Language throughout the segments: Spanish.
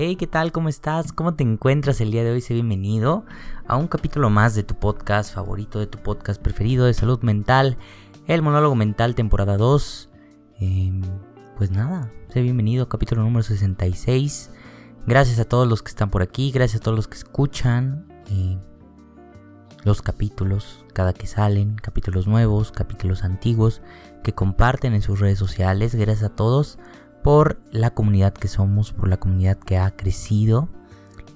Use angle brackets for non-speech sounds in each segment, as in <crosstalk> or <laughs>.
Hey, ¿qué tal? ¿Cómo estás? ¿Cómo te encuentras el día de hoy? Sé bienvenido a un capítulo más de tu podcast favorito, de tu podcast preferido de salud mental, el monólogo mental temporada 2. Em, pues nada, sé bienvenido, capítulo número 66. Gracias a todos los que están por aquí, gracias a todos los que escuchan eh, los capítulos, cada que salen, capítulos nuevos, capítulos antiguos, que comparten en sus redes sociales. Gracias a todos por la comunidad que somos, por la comunidad que ha crecido.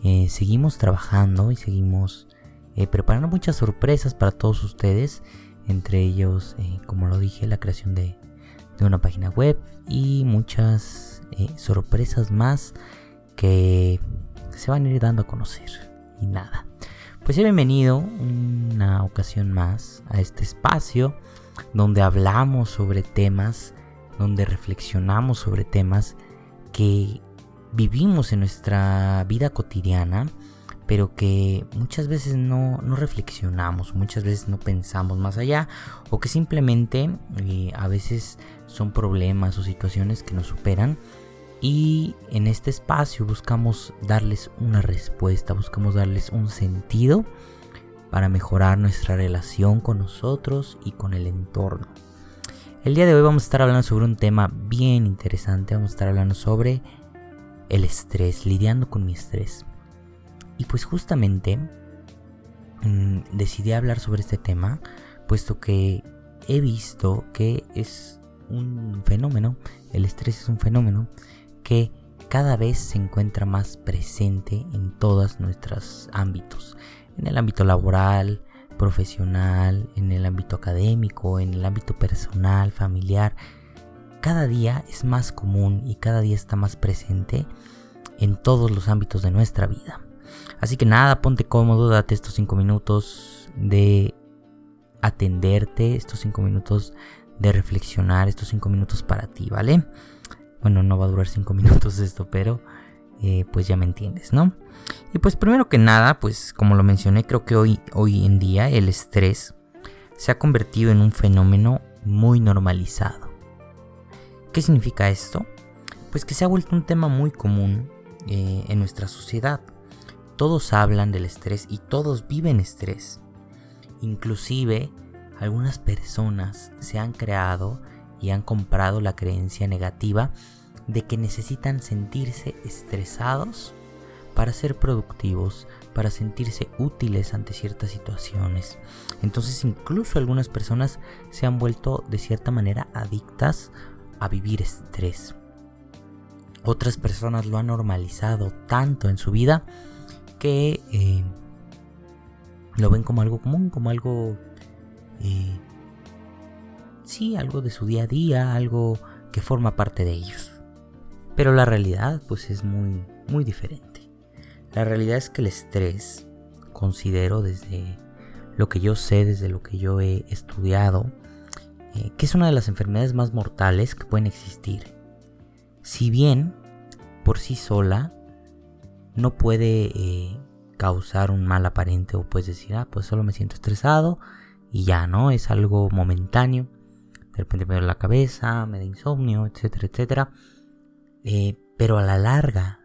Eh, seguimos trabajando y seguimos eh, preparando muchas sorpresas para todos ustedes. Entre ellos, eh, como lo dije, la creación de, de una página web y muchas sorpresas más que se van a ir dando a conocer. Y nada. Pues bienvenido una ocasión más a este espacio donde hablamos sobre temas donde reflexionamos sobre temas que vivimos en nuestra vida cotidiana, pero que muchas veces no, reflexionamos, muchas veces no pensamos más allá, o que simplemente eh, a veces son problemas o situaciones que nos superan. Y en este espacio buscamos darles una respuesta, buscamos darles un sentido para mejorar nuestra relación con nosotros y con el entorno. El día de hoy vamos a estar hablando sobre un tema bien interesante. Vamos a estar hablando sobre el estrés, lidiando con mi estrés. Y pues justamente mm, decidí hablar sobre este tema, puesto que he visto que es un fenómeno, el estrés es un fenómeno que cada vez se encuentra más presente en todos nuestros ámbitos. En el ámbito laboral, profesional, en el ámbito académico, en el ámbito personal, familiar, cada día es más común y cada día está más presente en todos los ámbitos de nuestra vida. Así que nada, ponte cómodo, date estos 5 minutos de atenderte, estos 5 minutos de reflexionar, estos 5 minutos para ti, ¿vale? Bueno, no va a durar 5 <laughs> minutos esto, pero eh, pues ya me entiendes, ¿no? Y pues primero que nada, pues como lo mencioné, creo que hoy, hoy en día el estrés se ha convertido en un fenómeno muy normalizado. ¿Qué significa esto? Pues que se ha vuelto un tema muy común eh, en nuestra sociedad. Todos hablan del estrés y todos viven estrés. Inclusive algunas personas se han creado y han comprado la creencia negativa de que necesitan sentirse estresados para ser productivos, para sentirse útiles ante ciertas situaciones. Entonces incluso algunas personas se han vuelto de cierta manera adictas a vivir estrés. Otras personas lo han normalizado tanto en su vida que eh, lo ven como algo común, como algo... Eh, sí, algo de su día a día, algo que forma parte de ellos. Pero la realidad pues es muy, muy diferente. La realidad es que el estrés, considero desde lo que yo sé, desde lo que yo he estudiado, eh, que es una de las enfermedades más mortales que pueden existir. Si bien por sí sola no puede eh, causar un mal aparente o puedes decir, ah, pues solo me siento estresado y ya, ¿no? Es algo momentáneo. De repente me duele la cabeza, me da insomnio, etcétera, etcétera. Eh, pero a la larga,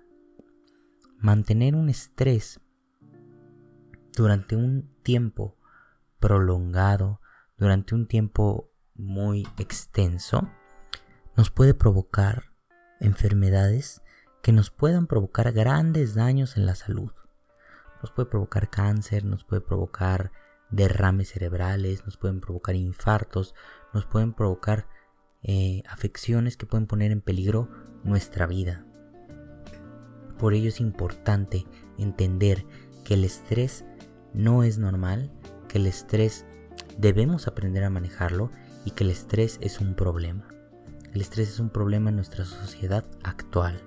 mantener un estrés durante un tiempo prolongado, durante un tiempo muy extenso, nos puede provocar enfermedades que nos puedan provocar grandes daños en la salud. Nos puede provocar cáncer, nos puede provocar derrames cerebrales, nos pueden provocar infartos, nos pueden provocar eh, afecciones que pueden poner en peligro nuestra vida. Por ello es importante entender que el estrés no es normal, que el estrés debemos aprender a manejarlo y que el estrés es un problema. El estrés es un problema en nuestra sociedad actual.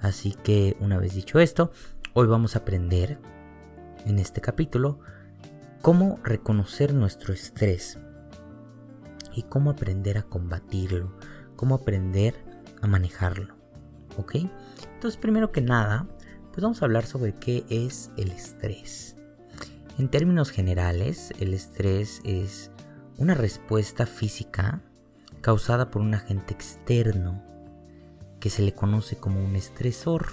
Así que una vez dicho esto, hoy vamos a aprender en este capítulo cómo reconocer nuestro estrés y cómo aprender a combatirlo, cómo aprender a manejarlo. ¿Ok? Entonces, primero que nada, pues vamos a hablar sobre qué es el estrés. En términos generales, el estrés es una respuesta física causada por un agente externo que se le conoce como un estresor.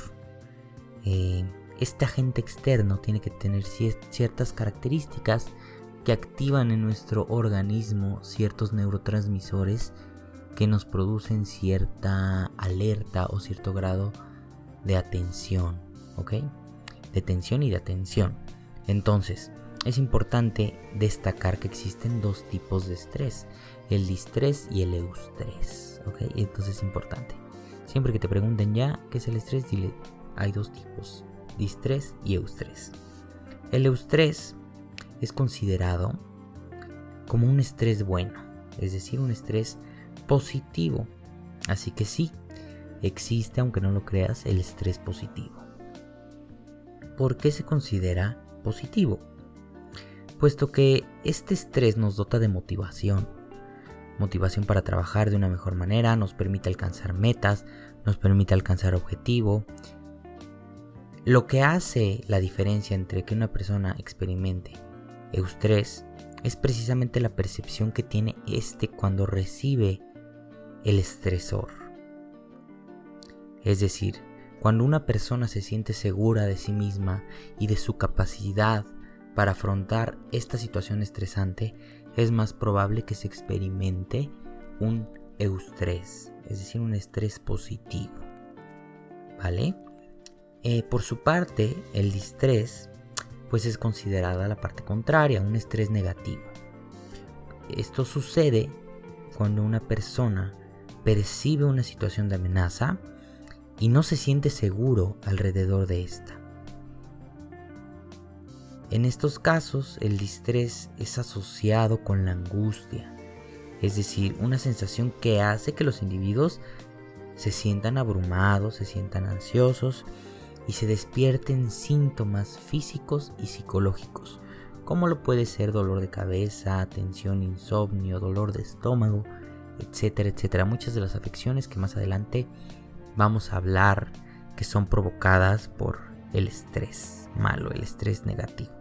eh, este agente externo tiene que tener ciertas características que activan en nuestro organismo ciertos neurotransmisores que nos producen cierta alerta o cierto grado de atención, ¿ok? De tensión y de atención. Entonces, es importante destacar que existen dos tipos de estrés, el distrés y el eustrés, ¿ok? Entonces es importante. Siempre que te pregunten ya qué es el estrés, dile, hay dos tipos, distrés y eustrés. El eustrés es considerado como un estrés bueno, es decir, un estrés positivo. Así que sí, existe, aunque no lo creas, el estrés positivo. ¿Por qué se considera positivo? Puesto que este estrés nos dota de motivación. Motivación para trabajar de una mejor manera, nos permite alcanzar metas, nos permite alcanzar objetivo. Lo que hace la diferencia entre que una persona experimente eustrés es precisamente la percepción que tiene este cuando recibe el estresor. Es decir, cuando una persona se siente segura de sí misma y de su capacidad para afrontar esta situación estresante, es más probable que se experimente un eustrés, es decir, un estrés positivo. ¿Vale? Eh, por su parte, el distrés, pues es considerada la parte contraria, un estrés negativo. Esto sucede cuando una persona percibe una situación de amenaza y no se siente seguro alrededor de esta. En estos casos, el distrés es asociado con la angustia, es decir, una sensación que hace que los individuos se sientan abrumados, se sientan ansiosos y se despierten síntomas físicos y psicológicos, como lo puede ser dolor de cabeza, tensión, insomnio, dolor de estómago, etcétera, etcétera. Muchas de las afecciones que más adelante vamos a hablar que son provocadas por el estrés malo, el estrés negativo.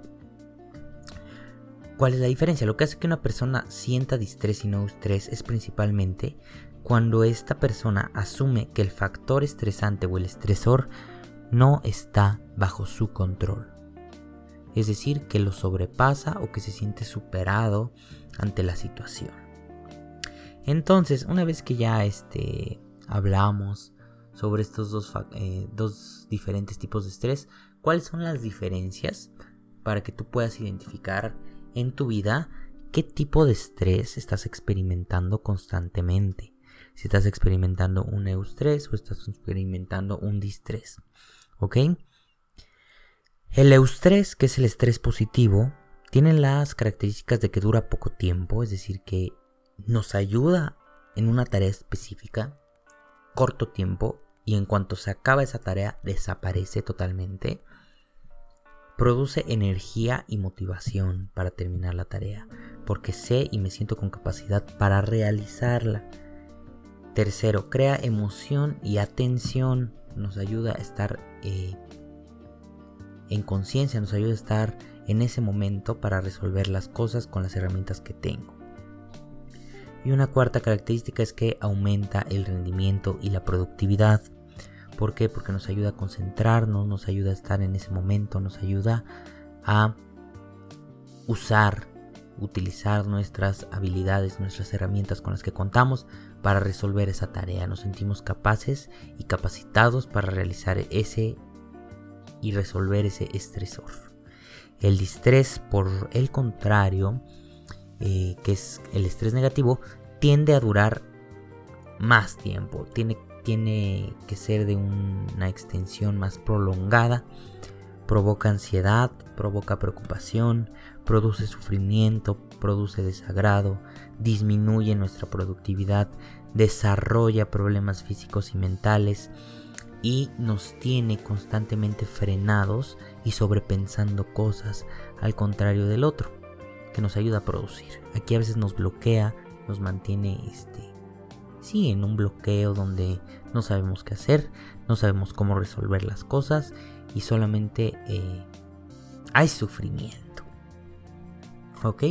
¿Cuál es la diferencia? Lo que hace que una persona sienta distrés y no estrés es principalmente cuando esta persona asume que el factor estresante o el estresor no está bajo su control. Es decir, que lo sobrepasa o que se siente superado ante la situación. Entonces, una vez que ya este, hablamos sobre estos dos, eh, dos diferentes tipos de estrés, ¿cuáles son las diferencias para que tú puedas identificar en tu vida qué tipo de estrés estás experimentando constantemente? Si estás experimentando un eustrés o estás experimentando un distrés. ¿Ok? El eustrés, que es el estrés positivo, tiene las características de que dura poco tiempo, es decir, que nos ayuda en una tarea específica, corto tiempo, y en cuanto se acaba esa tarea desaparece totalmente, produce energía y motivación para terminar la tarea, porque sé y me siento con capacidad para realizarla. Tercero, crea emoción y atención, nos ayuda a estar eh, en conciencia, nos ayuda a estar en ese momento para resolver las cosas con las herramientas que tengo. Y una cuarta característica es que aumenta el rendimiento y la productividad. ¿Por qué? Porque nos ayuda a concentrarnos, nos ayuda a estar en ese momento, nos ayuda a usar, utilizar nuestras habilidades, nuestras herramientas con las que contamos para resolver esa tarea. Nos sentimos capaces y capacitados para realizar ese y resolver ese estresor. El distrés, por el contrario, eh, que es el estrés negativo, tiende a durar más tiempo, tiene, tiene que ser de una extensión más prolongada, provoca ansiedad, provoca preocupación, produce sufrimiento, produce desagrado, disminuye nuestra productividad, desarrolla problemas físicos y mentales y nos tiene constantemente frenados y sobrepensando cosas al contrario del otro que nos ayuda a producir. Aquí a veces nos bloquea, nos mantiene este sí en un bloqueo donde no sabemos qué hacer, no sabemos cómo resolver las cosas y solamente eh, hay sufrimiento. ¿Ok?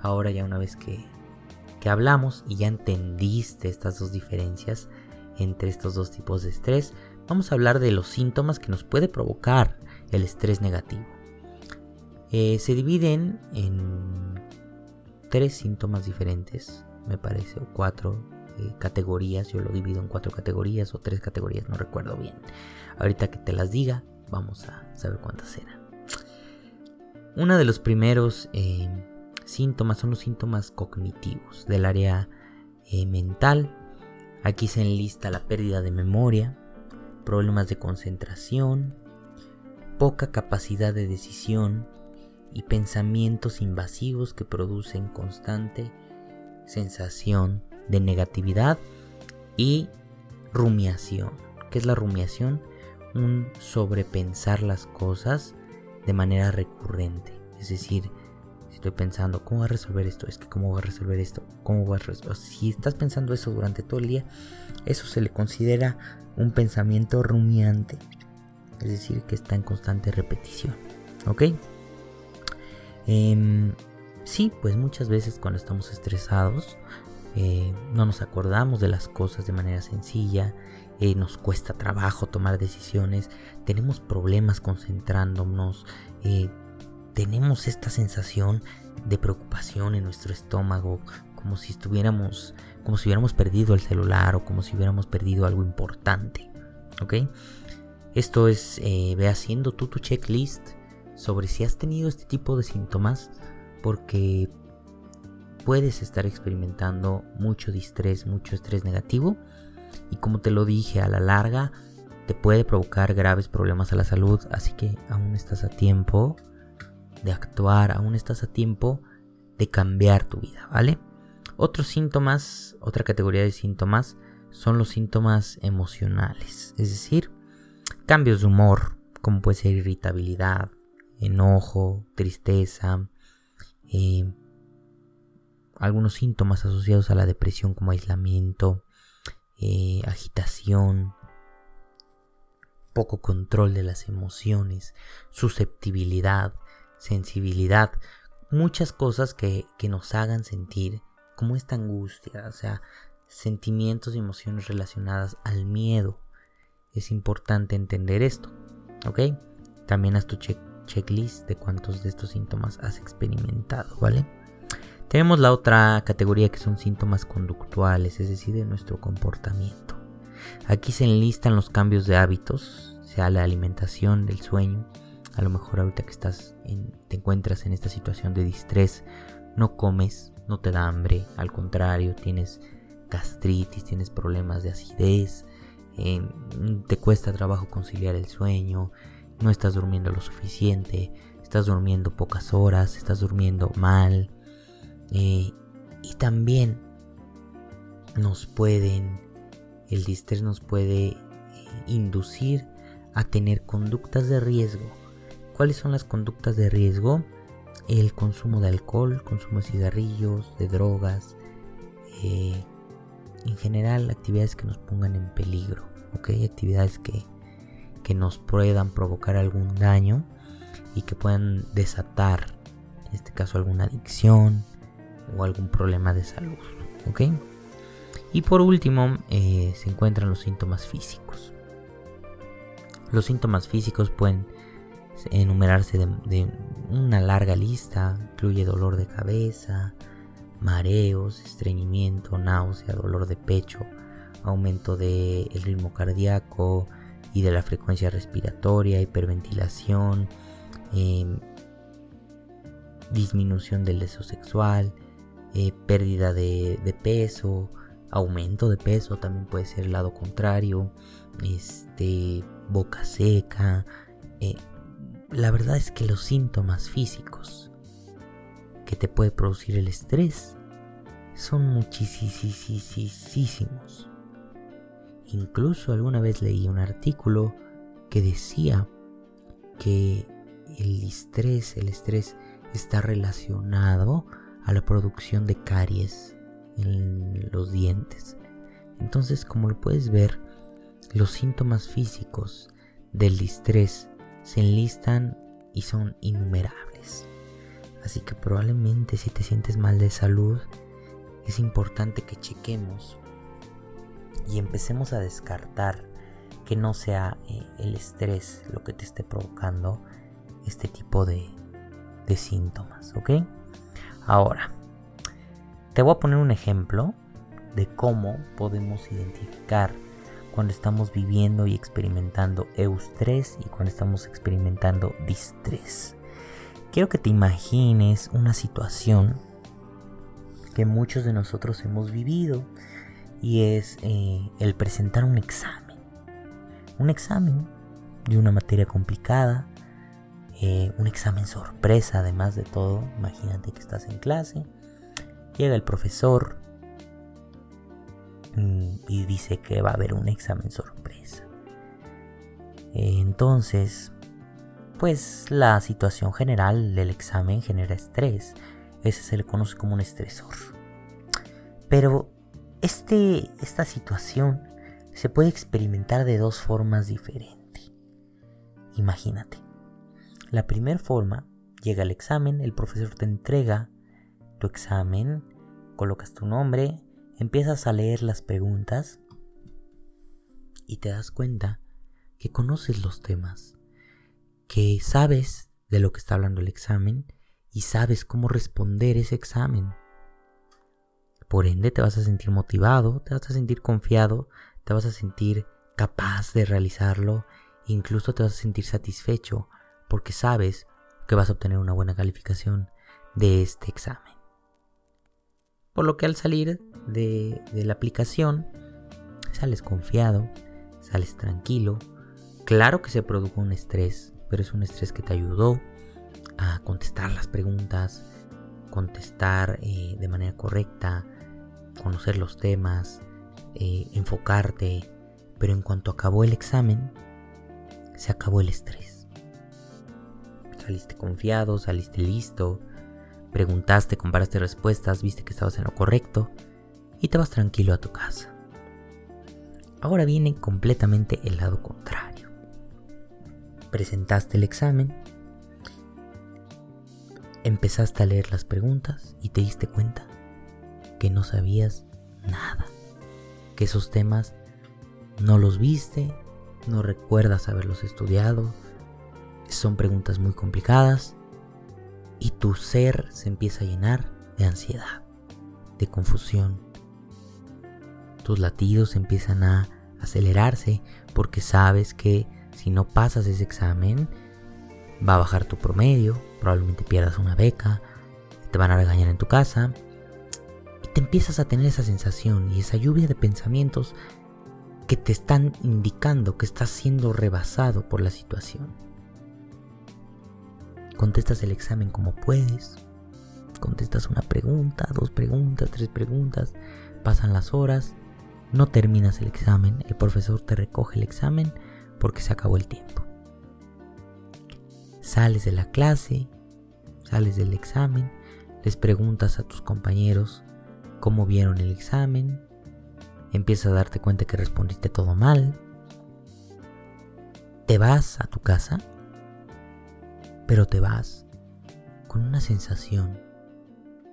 Ahora ya una vez que, que hablamos y ya entendiste estas dos diferencias entre estos dos tipos de estrés, vamos a hablar de los síntomas que nos puede provocar el estrés negativo. Eh, se dividen en tres síntomas diferentes, me parece, o cuatro eh, categorías. Yo lo divido en cuatro categorías o tres categorías, no recuerdo bien. Ahorita que te las diga, vamos a saber cuántas eran. Uno de los primeros eh, síntomas son los síntomas cognitivos del área mental. Aquí se enlista la pérdida de memoria, problemas de concentración, poca capacidad de decisión y pensamientos invasivos que producen constante sensación de negatividad y rumiación. ¿Qué es la rumiación? Un sobrepensar las cosas de manera recurrente. Es decir, si estoy pensando, ¿cómo voy a resolver esto? Es que, ¿cómo voy a resolver esto? ¿Cómo voy a resolver? Si estás pensando eso durante todo el día, eso se le considera un pensamiento rumiante, es decir, que está en constante repetición. ¿Ok? Em, sí, pues muchas veces cuando estamos estresados eh, no nos acordamos de las cosas de manera sencilla, eh, nos cuesta trabajo tomar decisiones, tenemos problemas concentrándonos, eh, tenemos esta sensación de preocupación en nuestro estómago, como si estuviéramos como si hubiéramos perdido el celular o como si hubiéramos perdido algo importante. ¿Ok? Esto es, ve haciendo tú tu checklist sobre si has tenido este tipo de síntomas porque puedes estar experimentando mucho distrés, mucho estrés negativo. Y como te lo dije a la larga te puede provocar graves problemas a la salud, así que aún estás a tiempo de actuar, aún estás a tiempo de cambiar tu vida, ¿vale? Otros síntomas, otra categoría de síntomas, son los síntomas emocionales, es decir, cambios de humor, como puede ser irritabilidad, enojo, tristeza, eh, algunos síntomas asociados a la depresión como aislamiento, eh, agitación, poco control de las emociones, susceptibilidad, sensibilidad, muchas cosas que, que nos hagan sentir como esta angustia, o sea, sentimientos y emociones relacionadas al miedo. Es importante entender esto, ¿ok? También haz tu checklist de cuántos de estos síntomas has experimentado, ¿vale? Tenemos la otra categoría que son síntomas conductuales, es decir, de nuestro comportamiento. Aquí se enlistan los cambios de hábitos, sea la alimentación, del sueño. A lo mejor ahorita que estás te encuentras en esta situación de distrés, no comes, no te da hambre, al contrario, tienes gastritis, tienes problemas de acidez, eh, te cuesta trabajo conciliar el sueño, no estás durmiendo lo suficiente, estás durmiendo pocas horas, estás durmiendo mal. Eh, y también nos pueden, el distrés nos puede eh, inducir a tener conductas de riesgo. ¿Cuáles son las conductas de riesgo? el consumo de alcohol, consumo de cigarrillos, de drogas, eh, en general actividades que nos pongan en peligro, ¿ok? Actividades que, que nos puedan provocar algún daño y que puedan desatar, en este caso, alguna adicción o algún problema de salud, ¿ok? Y por último, eh, se encuentran los síntomas físicos. Los síntomas físicos pueden enumerarse de, una larga lista, incluye dolor de cabeza, mareos, estreñimiento, náusea, dolor de pecho, aumento del ritmo cardíaco y de la frecuencia respiratoria, hiperventilación, em, disminución del deseo sexual, eh, pérdida de, peso, aumento de peso, también puede ser el lado contrario, este, boca seca, eh, la verdad es que los síntomas físicos que te puede producir el estrés son muchísimos. Incluso alguna vez leí un artículo que decía que el estrés, el estrés está relacionado a la producción de caries en los dientes. Entonces, como lo puedes ver, los síntomas físicos del estrés se enlistan y son innumerables. Así que probablemente si te sientes mal de salud, es importante que chequemos y empecemos a descartar que no sea eh, el estrés lo que te esté provocando este tipo de, de síntomas, ¿ok? Ahora, te voy a poner un ejemplo de cómo podemos identificar cuando estamos viviendo y experimentando eustrés y cuando estamos experimentando distrés. Quiero que te imagines una situación que muchos de nosotros hemos vivido y es eh, el presentar un examen. Un examen de una materia complicada, eh, un examen sorpresa además de todo. Imagínate que estás en clase, llega el profesor mm, y dice que va a haber un examen sorpresa. Entonces, pues la situación general del examen genera estrés. Ese se le conoce como un estresor. Pero este, esta situación se puede experimentar de dos formas diferentes. Imagínate. La primera forma, llega el examen, el profesor te entrega tu examen, colocas tu nombre, empiezas a leer las preguntas y te das cuenta que conoces los temas, que sabes de lo que está hablando el examen y sabes cómo responder ese examen. Por ende te vas a sentir motivado, te vas a sentir confiado, te vas a sentir capaz de realizarlo, incluso te vas a sentir satisfecho porque sabes que vas a obtener una buena calificación de este examen. Por lo que al salir de, la aplicación, sales confiado, sales tranquilo. Claro que se produjo un estrés, pero es un estrés que te ayudó a contestar las preguntas, contestar eh, de manera correcta, conocer los temas, eh, enfocarte. Pero en cuanto acabó el examen, se acabó el estrés. Saliste confiado, saliste listo, preguntaste, comparaste respuestas, viste que estabas en lo correcto y te vas tranquilo a tu casa. Ahora viene completamente el lado contrario. Presentaste el examen, Empezaste a leer las preguntas y te diste cuenta que no sabías nada. Que esos temas no los viste, no recuerdas haberlos estudiado. Son preguntas muy complicadas y tu ser se empieza a llenar de ansiedad, de confusión. Tus latidos empiezan a acelerarse porque sabes que si no pasas ese examen va a bajar tu promedio, probablemente pierdas una beca, te van a regañar en tu casa. Y te empiezas a tener esa sensación y esa lluvia de pensamientos que te están indicando que estás siendo rebasado por la situación. Contestas el examen como puedes. Contestas una pregunta, dos preguntas, tres preguntas. Pasan las horas. No terminas el examen. El profesor te recoge el examen porque se acabó el tiempo. Sales de la clase, sales del examen, les preguntas a tus compañeros cómo vieron el examen, empiezas a darte cuenta que respondiste todo mal, te vas a tu casa, pero te vas con una sensación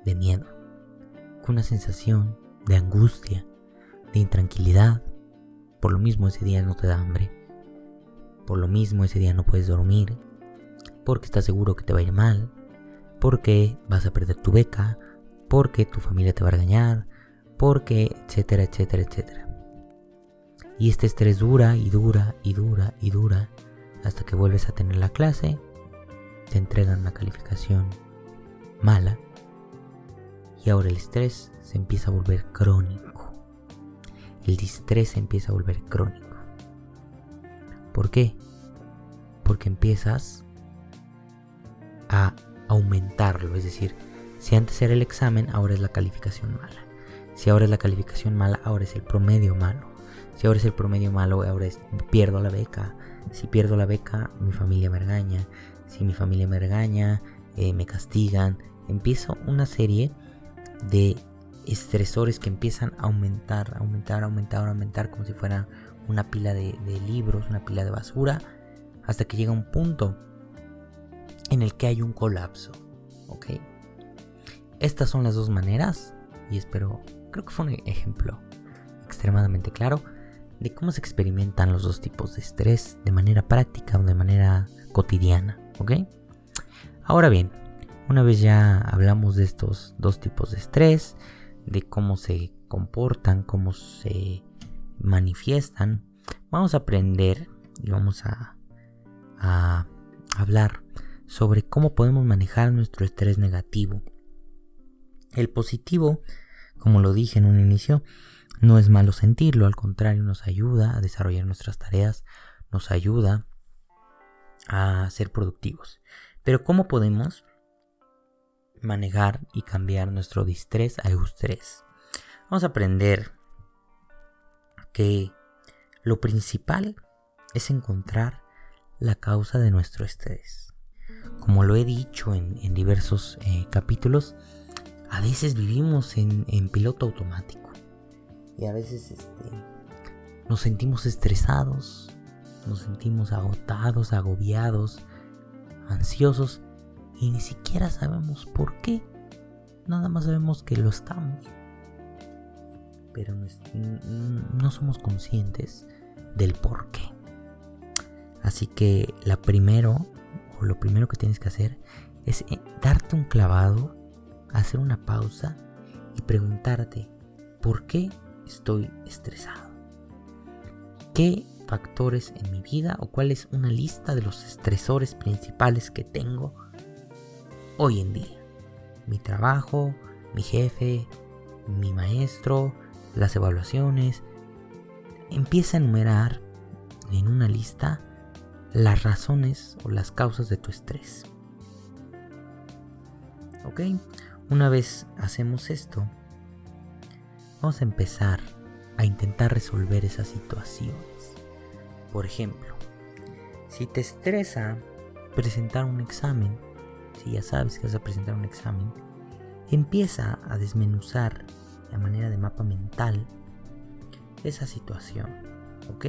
de miedo, con una sensación de angustia, de intranquilidad. Por lo mismo ese día no te da hambre, por lo mismo ese día no puedes dormir, porque estás seguro que te va a ir mal, porque vas a perder tu beca, porque tu familia te va a regañar, porque, etcétera, etcétera, etcétera. Y este estrés dura y dura y dura y dura hasta que vuelves a tener la clase, te entregan una calificación mala y ahora el estrés se empieza a volver crónico. El distrés se empieza a volver crónico. ¿Por qué? Porque empiezas a aumentarlo. Es decir, si antes era el examen, ahora es la calificación mala. Si ahora es la calificación mala, ahora es el promedio malo. Si ahora es el promedio malo, ahora es pierdo la beca. Si pierdo la beca, mi familia me regaña. Si mi familia me regaña, eh, me castigan. Empiezo una serie de estresores que empiezan a aumentar, aumentar, aumentar, aumentar, como si fuera una pila de, de libros, una pila de basura, hasta que llega un punto en el que hay un colapso. ¿Ok? Estas son las dos maneras y espero, creo que fue un ejemplo extremadamente claro de cómo se experimentan los dos tipos de estrés de manera práctica o de manera cotidiana, ¿ok? Ahora bien, una vez ya hablamos de estos dos tipos de estrés, de cómo se comportan, cómo se manifiestan, vamos a aprender y vamos a, hablar sobre cómo podemos manejar nuestro estrés negativo. El positivo, como lo dije en un inicio, no es malo sentirlo, al contrario, nos ayuda a desarrollar nuestras tareas, nos ayuda a ser productivos. Pero ¿cómo podemos manejar y cambiar nuestro distrés a eustrés? Vamos a aprender que lo principal es encontrar la causa de nuestro estrés. Como lo he dicho en, diversos eh, capítulos, a veces vivimos en piloto automático y a veces este, nos sentimos estresados, nos sentimos agotados, agobiados, ansiosos y ni siquiera sabemos por qué. Nada más sabemos que lo estamos. Pero no, somos conscientes del por qué. Así que la primero, o lo primero que tienes que hacer es eh, darte un clavado, hacer una pausa y preguntarte, ¿por qué estoy estresado? ¿Qué factores en mi vida o cuál es una lista de los estresores principales que tengo hoy en día? Mi trabajo, mi jefe, mi maestro, las evaluaciones. Empieza a enumerar en una lista las razones o las causas de tu estrés. ¿Ok? Una vez hacemos esto, Vamos a empezar a intentar resolver esas situaciones. Por ejemplo, si te estresa presentar un examen, si ya sabes que vas a presentar un examen, empieza a desmenuzar de manera de mapa mental esa situación, ¿ok?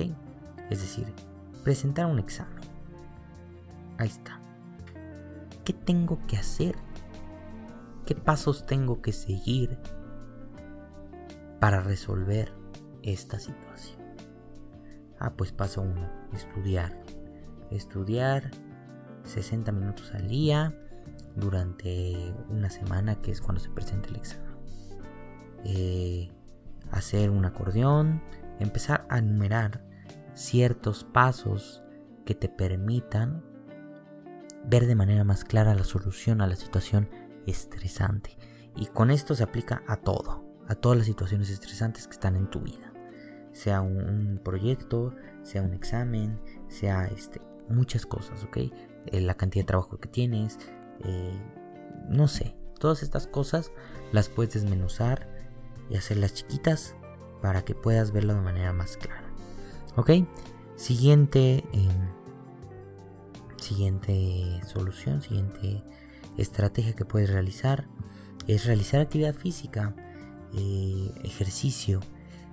Es decir, presentar un examen. Ahí está. ¿Qué tengo que hacer? ¿Qué pasos tengo que seguir para resolver esta situación? Ah, pues paso uno, estudiar. Estudiar 60 minutos al día durante una semana que es cuando se presenta el examen. Eh, hacer un acordeón, empezar a enumerar ciertos pasos que te permitan ver de manera más clara la solución a la situación estresante. Y con esto se aplica a todo a todas las situaciones estresantes que están en tu vida. Sea un, proyecto, sea un examen, sea este, muchas cosas, ¿ok? Eh, la cantidad de trabajo que tienes, eh, no sé, todas estas cosas las puedes desmenuzar y hacerlas chiquitas para que puedas verlo de manera más clara. ¿Ok? Siguiente, em, siguiente solución, siguiente estrategia que puedes realizar es realizar actividad física. Eh, ejercicio.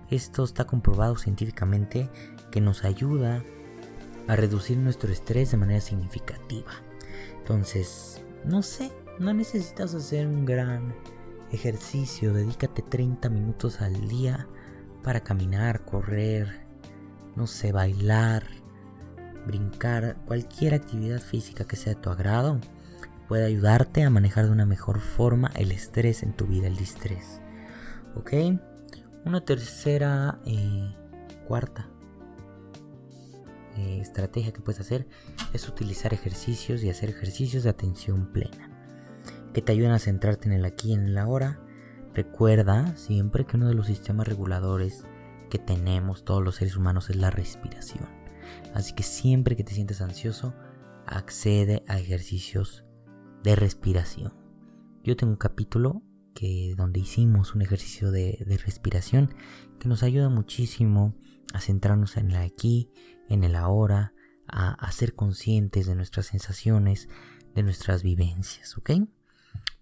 Esto está comprobado científicamente que nos ayuda a reducir nuestro estrés de manera significativa. Entonces, no sé, no necesitas hacer un gran ejercicio, dedícate 30 minutos al día para caminar, correr, no sé, bailar, brincar, cualquier actividad física que sea de tu agrado puede ayudarte a manejar de una mejor forma el estrés en tu vida, el distrés. ¿Ok? Una tercera, eh, cuarta eh, estrategia que puedes hacer es utilizar ejercicios y hacer ejercicios de atención plena que te ayuden a centrarte en el aquí y en el ahora. Recuerda siempre que uno de los sistemas reguladores que tenemos todos los seres humanos es la respiración. Así que siempre que te sientes ansioso, accede a ejercicios de respiración. Yo tengo un capítulo donde hicimos un ejercicio de, respiración que nos ayuda muchísimo a centrarnos en el aquí, en el ahora, a, ser conscientes de nuestras sensaciones, de nuestras vivencias, ¿ok?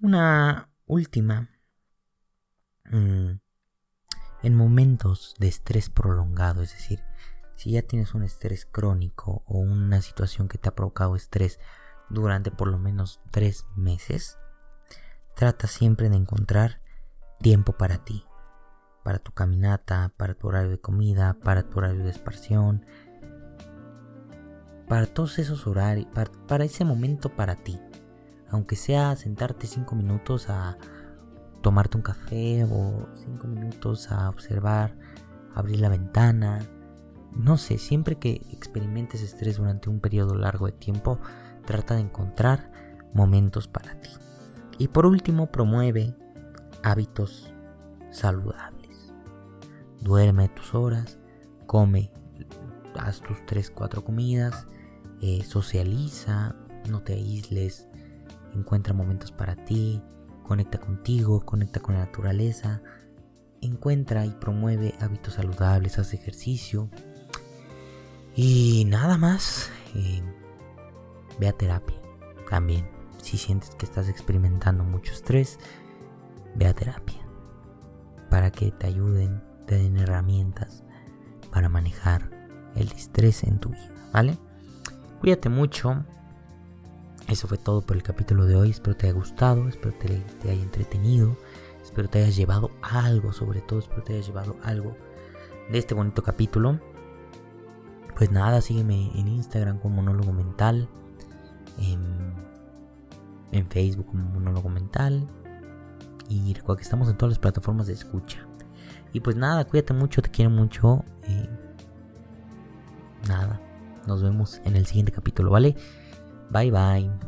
Una última. Mm, en momentos de estrés prolongado, es decir, si ya tienes un estrés crónico o una situación que te ha provocado estrés durante por lo menos tres meses, Trata siempre de encontrar tiempo para ti, para tu caminata, para tu horario de comida, para tu horario de esparción, para todos esos horarios, para, ese momento para ti. Aunque sea sentarte cinco minutos a tomarte un café o cinco minutos a observar, abrir la ventana. No sé, siempre que experimentes estrés durante un periodo largo de tiempo, trata de encontrar momentos para ti. Y por último, promueve hábitos saludables. Duerme tus horas, come, haz tus 3-4 comidas, eh, socializa, no te aísles, encuentra momentos para ti, conecta contigo, conecta con la naturaleza, encuentra y promueve hábitos saludables, haz ejercicio y nada más, eh, ve a terapia también. Si sientes que estás experimentando mucho estrés, ve a terapia para que te ayuden, te den herramientas para manejar el estrés en tu vida, ¿vale? Cuídate mucho. Eso fue todo por el capítulo de hoy. Espero te haya gustado, espero te, te haya entretenido, espero te hayas llevado algo, sobre todo espero te hayas llevado algo de este bonito capítulo. Pues nada, sígueme en Instagram como monólogo mental, en, en Facebook como monólogo mental. Y recuerda que estamos en todas las plataformas de escucha. Y pues nada, cuídate mucho, te quiero mucho. Eh, nada, nos vemos en el siguiente capítulo, ¿vale? Bye bye.